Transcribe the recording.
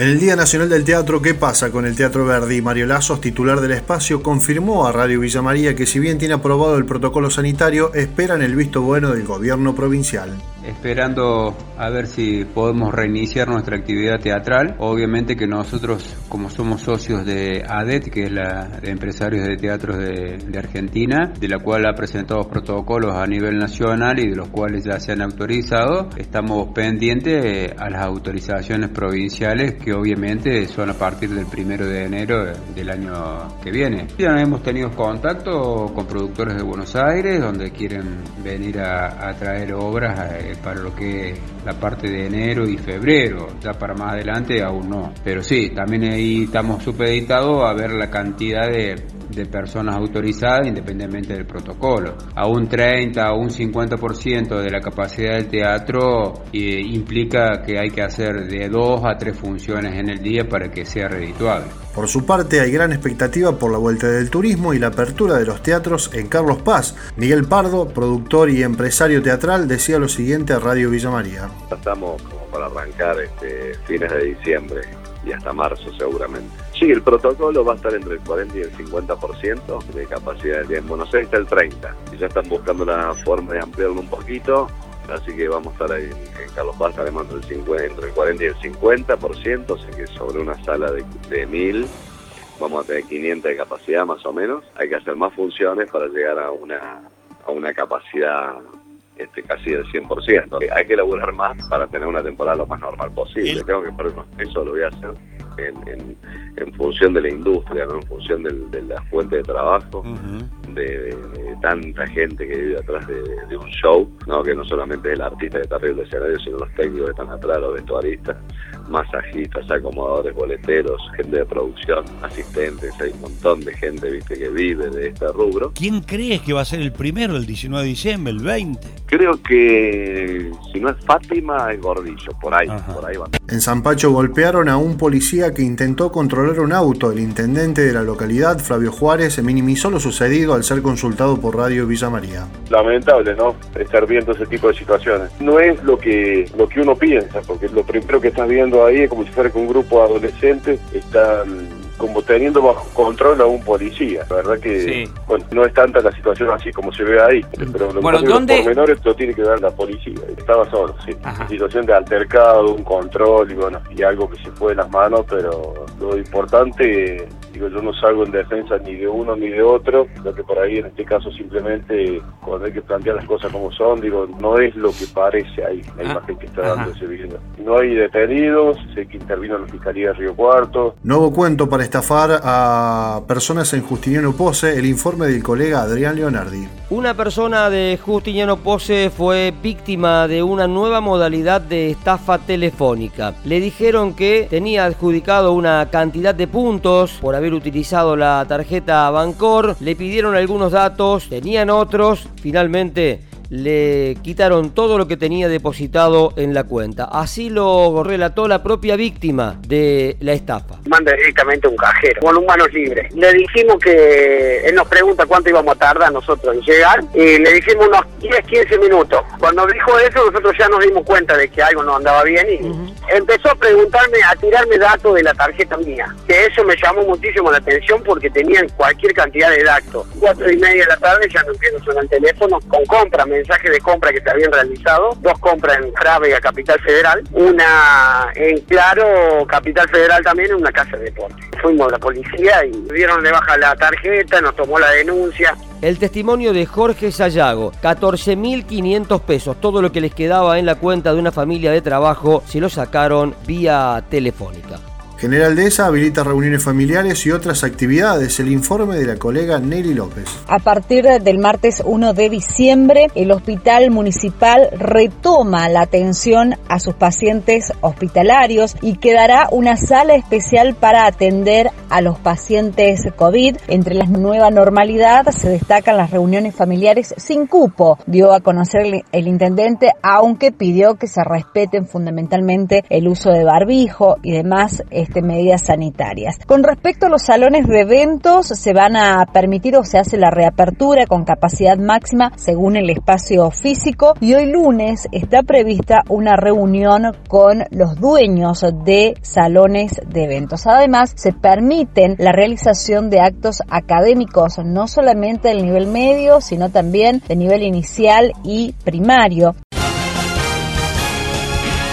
En el Día Nacional del Teatro, ¿qué pasa con el Teatro Verdi? Mario Lazos, titular del espacio, confirmó a Radio Villa María que si bien tiene aprobado el protocolo sanitario, esperan el visto bueno del gobierno provincial esperando a ver si podemos reiniciar nuestra actividad teatral. Obviamente que nosotros, como somos socios de ADET, que es la de empresarios de teatros de, Argentina, de la cual ha presentado protocolos a nivel nacional y de los cuales ya se han autorizado, estamos pendientes a las autorizaciones provinciales que obviamente son a partir del primero de enero del año que viene. Ya hemos tenido contacto con productores de Buenos Aires, donde quieren venir a, traer obras. A, para lo que es la parte de enero y febrero, ya para más adelante aún no. Pero sí, también ahí estamos supeditados a ver la cantidad de, de personas autorizadas independientemente del protocolo. A un 30 o un 50% de la capacidad del teatro eh, implica que hay que hacer de dos a tres funciones en el día para que sea redituable. Por su parte, hay gran expectativa por la vuelta del turismo y la apertura de los teatros en Carlos Paz. Miguel Pardo, productor y empresario teatral, decía lo siguiente a Radio Villa María. Estamos como para arrancar este, fines de diciembre y hasta marzo seguramente. Sí, el protocolo va a estar entre el 40 y el 50% de capacidad de En Buenos Aires está el 30%. Y ya están buscando la forma de ampliarlo un poquito, así que vamos a estar ahí en Carlos Paz, además entre el, 50, entre el 40 y el 50%, o sea que sobre una sala de, de 1000 vamos a tener 500 de capacidad más o menos. Hay que hacer más funciones para llegar a una, a una capacidad este, casi del 100%. Hay que elaborar más para tener una temporada lo más normal posible. Tengo que poner eso lo voy a hacer en, en, función de la industria, ¿no? en función de la fuente de trabajo, de, tanta gente que vive atrás de, un show, ¿no? que no solamente es el artista que está arriba del escenario, sino los técnicos que están atrás, los vestuaristas, masajistas, acomodadores, boleteros, gente de producción, asistentes, hay un montón de gente viste que vive de este rubro. ¿Quién crees que va a ser el primero, el 19 de diciembre, el 20? Creo que si no es Fátima, es Gordillo, por ahí, por ahí van. En San Pacho golpearon a un policía que intentó controlar un auto. El intendente de la localidad, Flavio Juárez, se minimizó lo sucedido al ser consultado por Radio Villa María. Lamentable, ¿no? Estar viendo ese tipo de situaciones. No es lo que, lo que uno piensa, porque lo primero que estás viendo ahí es como si fuera que un grupo de adolescentes están como teniendo bajo control a un policía. La verdad que bueno, no es tanta la situación así como se ve ahí, pero lo bueno, ¿dónde? los pormenores lo tiene que dar la policía. Estaba solo, sí. Situación de altercado, un control y bueno, y algo que se fue de las manos, pero lo importante Digo, yo no salgo en defensa ni de uno ni de otro, lo que por ahí en este caso simplemente cuando hay que plantear las cosas como son, digo, no es lo que parece ahí, la ah, imagen que está dando ese video. No hay detenidos, sé que intervino la Fiscalía de Río Cuarto. Nuevo cuento para estafar a personas en Justiniano Pose, el informe del colega Adrián Leonardi. Una persona de Justiniano Pose fue víctima de una nueva modalidad de estafa telefónica. Le dijeron que tenía adjudicado una cantidad de puntos por haber utilizado la tarjeta Bancor, le pidieron algunos datos, tenían otros, finalmente le quitaron todo lo que tenía depositado en la cuenta. Así lo relató la propia víctima de la estafa. Manda directamente a un cajero con un manos libres. Le dijimos que él nos pregunta cuánto íbamos a tardar nosotros en llegar y le dijimos unos 10, 15 minutos. Cuando dijo eso nosotros ya nos dimos cuenta de que algo no andaba bien y empezó a preguntarme, a tirarme datos de la tarjeta mía. Que eso me llamó muchísimo la atención porque tenían cualquier cantidad de datos. Cuatro y media de la tarde ya no empiezo sonar el teléfono con compra, mensaje de compra que se habían realizado, dos compras en Frave a Capital Federal, una en Claro, Capital Federal también, en una casa de deporte. Fuimos a la policía y dieron de baja la tarjeta, nos tomó la denuncia. El testimonio de Jorge Sayago, 14.500 pesos, todo lo que les quedaba en la cuenta de una familia de trabajo, se lo sacaron vía telefónica. General Dehesa habilita reuniones familiares y otras actividades. El informe de la colega Nelly López. A partir del martes 1 de diciembre, el Hospital Municipal retoma la atención a sus pacientes hospitalarios y quedará una sala especial para atender a los pacientes COVID. Entre la nueva normalidad se destacan las reuniones familiares sin cupo, dio a conocer el intendente, aunque pidió que se respeten fundamentalmente el uso de barbijo y demás este, medidas sanitarias. Con respecto a los salones de eventos, se van a permitir o se hace la reapertura con capacidad máxima según el espacio físico y hoy lunes está prevista una reunión con los dueños de salones de eventos. Además, se permiten la realización de actos académicos no solamente del nivel medio, sino también de nivel inicial y primario.